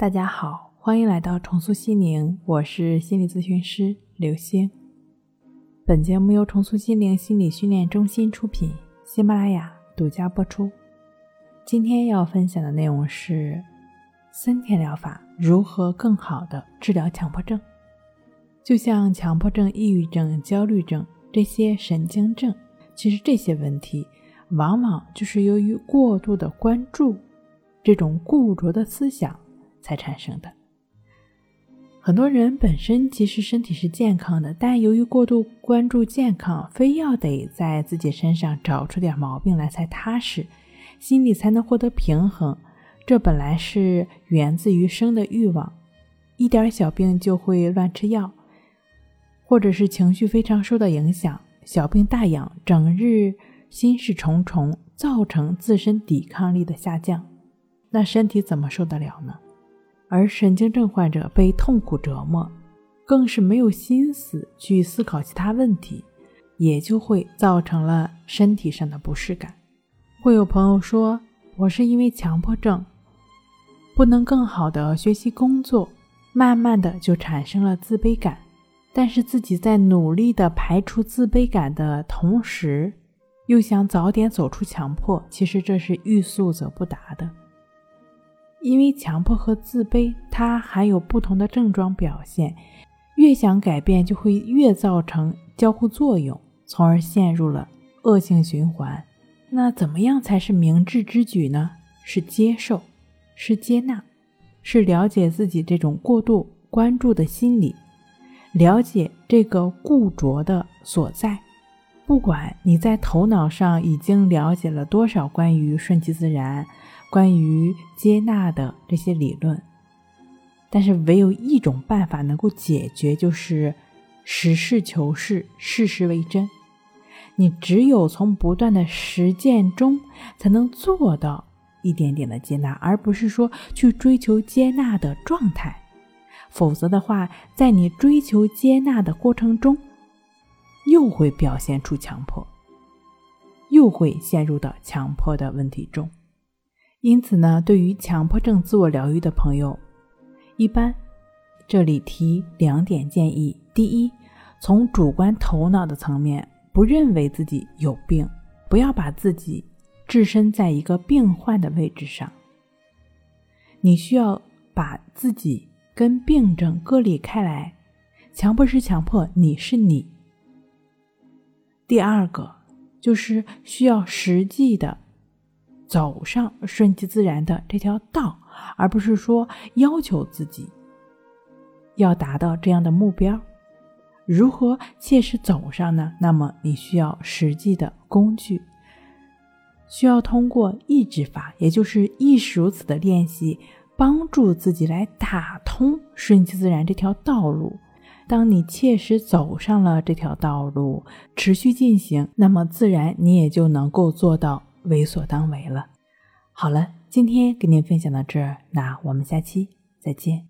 大家好，欢迎来到重塑心灵，我是心理咨询师刘星。本节目由重塑心灵心理训练中心出品，喜马拉雅独家播出。今天要分享的内容是森田疗法如何更好的治疗强迫症。就像强迫症、抑郁症、焦虑症这些神经症，其实这些问题往往就是由于过度的关注这种固着的思想。才产生的。很多人本身其实身体是健康的，但由于过度关注健康，非要得在自己身上找出点毛病来才踏实，心里才能获得平衡。这本来是源自于生的欲望，一点小病就会乱吃药，或者是情绪非常受到影响，小病大养，整日心事重重，造成自身抵抗力的下降，那身体怎么受得了呢？而神经症患者被痛苦折磨，更是没有心思去思考其他问题，也就会造成了身体上的不适感。会有朋友说：“我是因为强迫症，不能更好的学习工作，慢慢的就产生了自卑感。但是自己在努力的排除自卑感的同时，又想早点走出强迫，其实这是欲速则不达的。”因为强迫和自卑，它含有不同的症状表现，越想改变，就会越造成交互作用，从而陷入了恶性循环。那怎么样才是明智之举呢？是接受，是接纳，是了解自己这种过度关注的心理，了解这个固着的所在。不管你在头脑上已经了解了多少关于顺其自然。关于接纳的这些理论，但是唯有一种办法能够解决，就是实事求是，事实为真。你只有从不断的实践中，才能做到一点点的接纳，而不是说去追求接纳的状态。否则的话，在你追求接纳的过程中，又会表现出强迫，又会陷入到强迫的问题中。因此呢，对于强迫症自我疗愈的朋友，一般这里提两点建议：第一，从主观头脑的层面，不认为自己有病，不要把自己置身在一个病患的位置上。你需要把自己跟病症割离开来，强迫是强迫，你是你。第二个就是需要实际的。走上顺其自然的这条道，而不是说要求自己要达到这样的目标。如何切实走上呢？那么你需要实际的工具，需要通过意志法，也就是意识如此的练习，帮助自己来打通顺其自然这条道路。当你切实走上了这条道路，持续进行，那么自然你也就能够做到。为所当为了。好了，今天跟您分享到这儿，那我们下期再见。